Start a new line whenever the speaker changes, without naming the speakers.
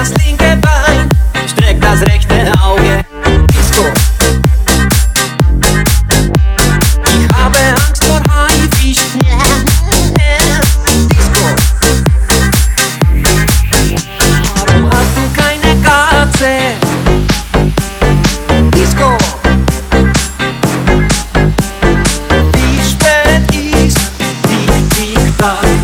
das linke Bein, streck das rechte Auge. Disco. Ich habe Angst vor Haifisch. Disco. Warum hast du keine Katze? Disco. Wie spät ist? die tick.